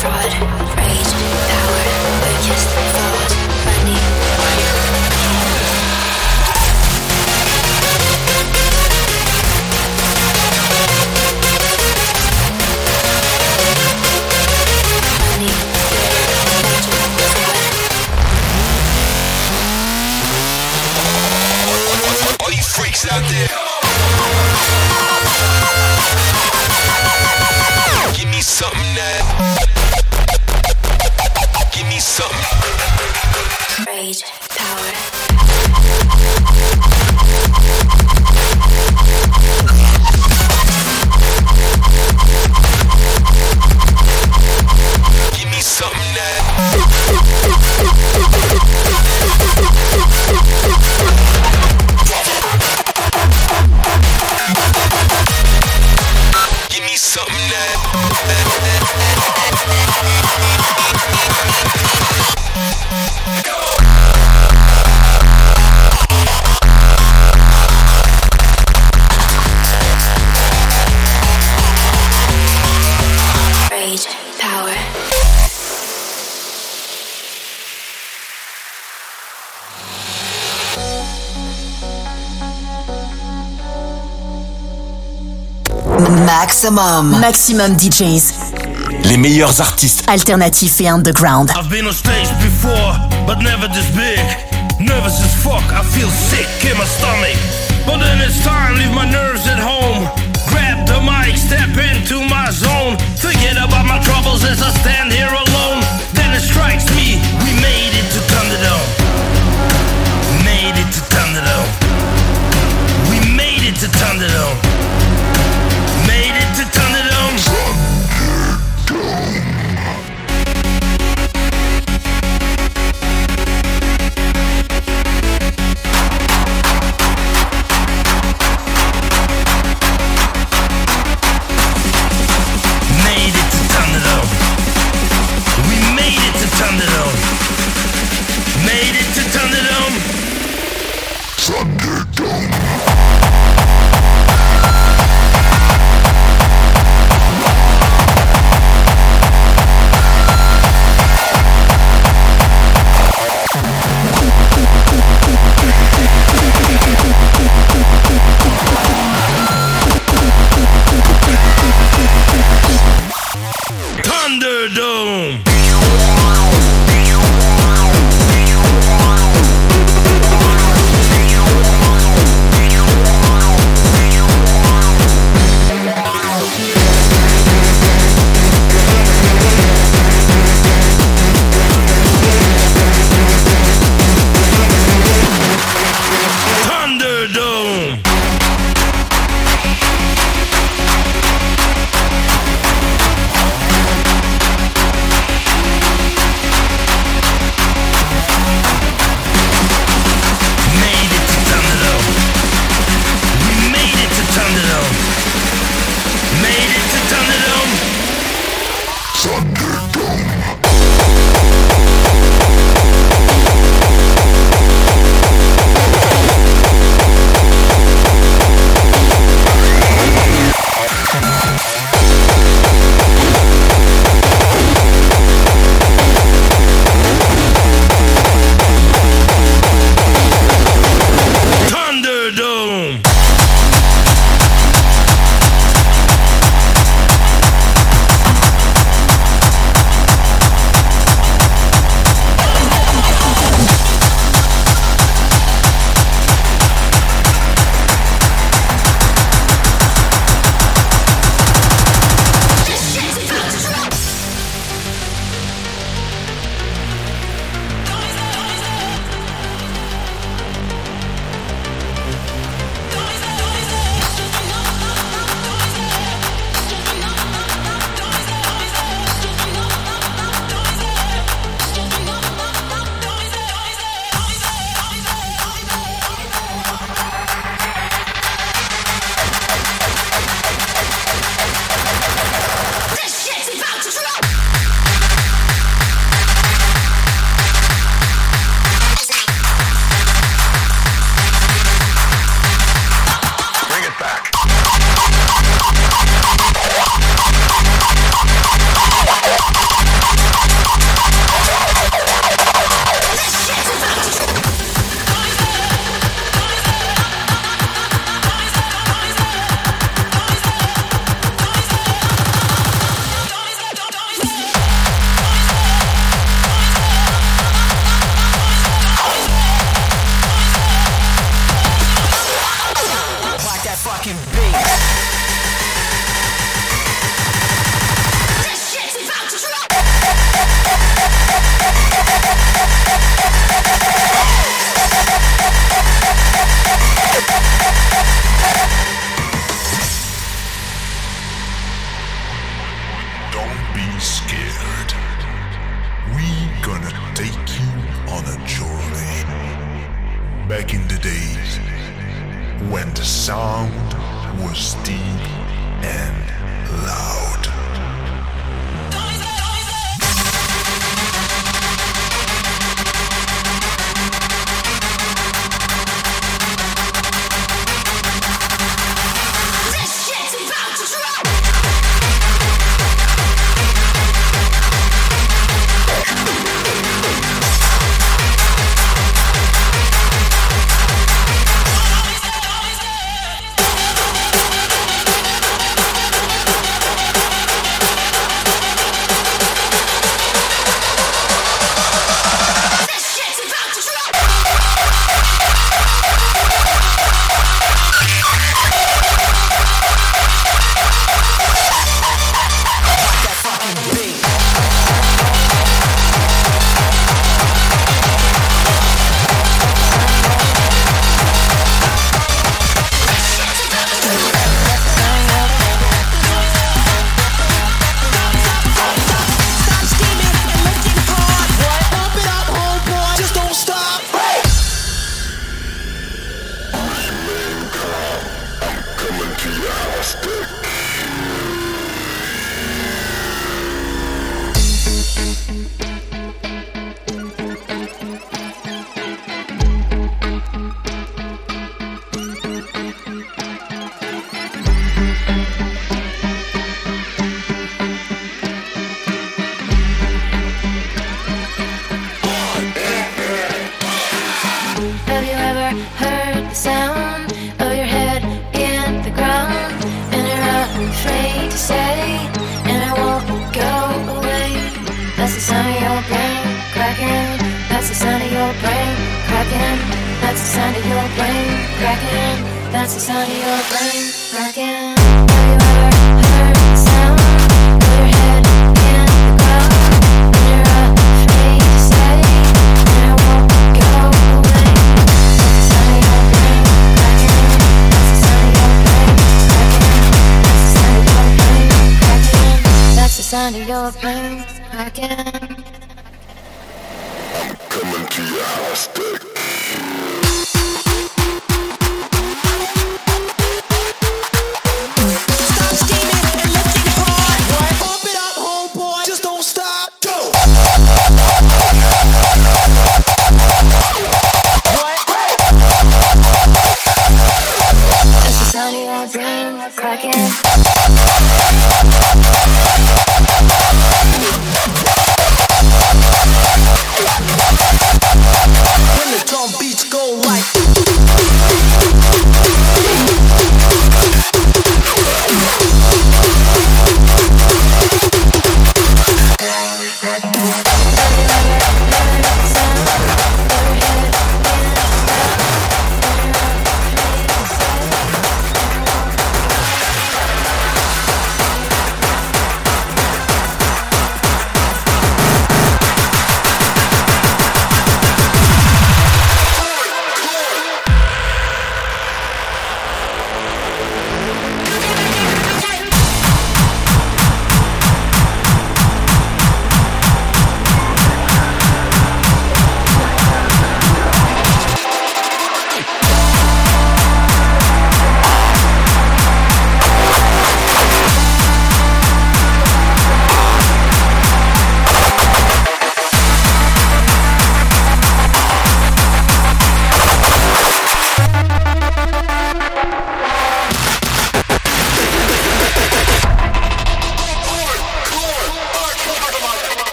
fraud. Maxximum. Maxximum DJs. Les meilleurs artistes alternatifs et underground. I've been on stage before, but never this big. Nervous as fuck, I feel sick in my stomach. But then it's time, leave my nerves at home. Grab the mic, step into my zone. Forget about my troubles as I stand here alone. Then it strikes me, we made it to sound of your brain cracking. That's the sound of your brain.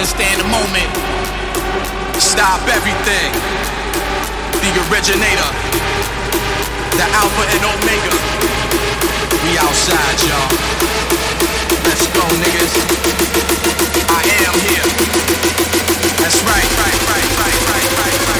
understand the moment. Stop everything. The originator. The Alpha and Omega. We outside, y'all. Let's go, niggas. I am here. That's right, right, right, right, right, right, right.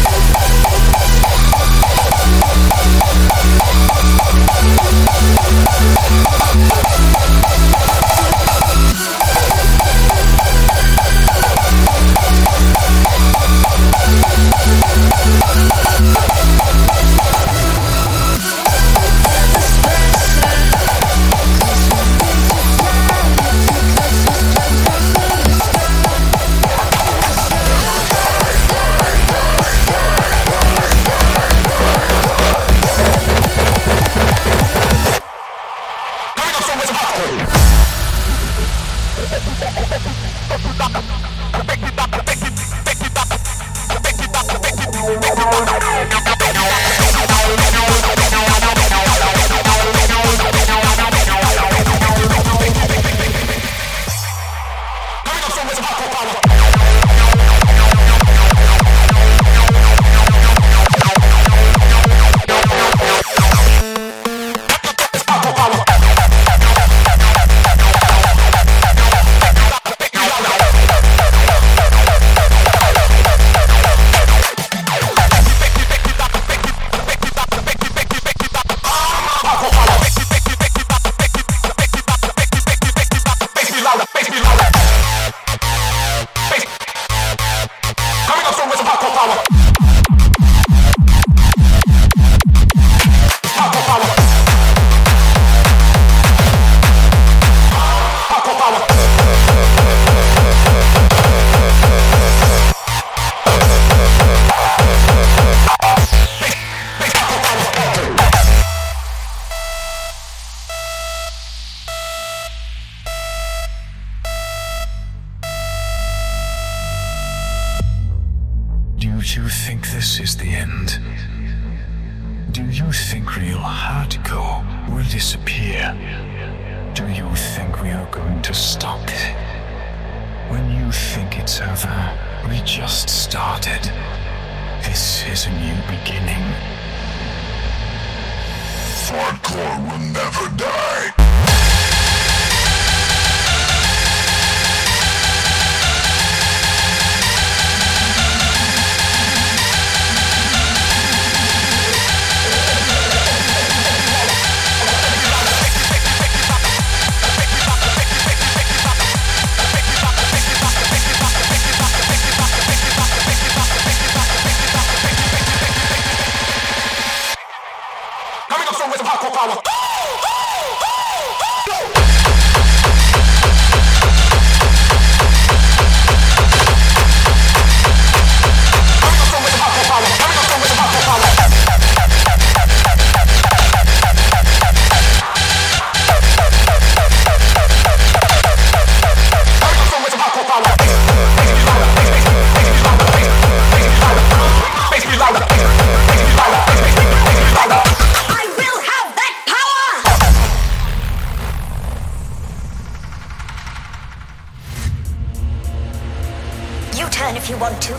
If you want to.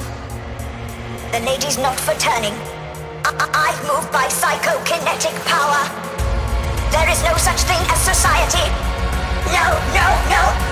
The lady's not for turning. I, I move by psychokinetic power. There is no such thing as society. No, no, no.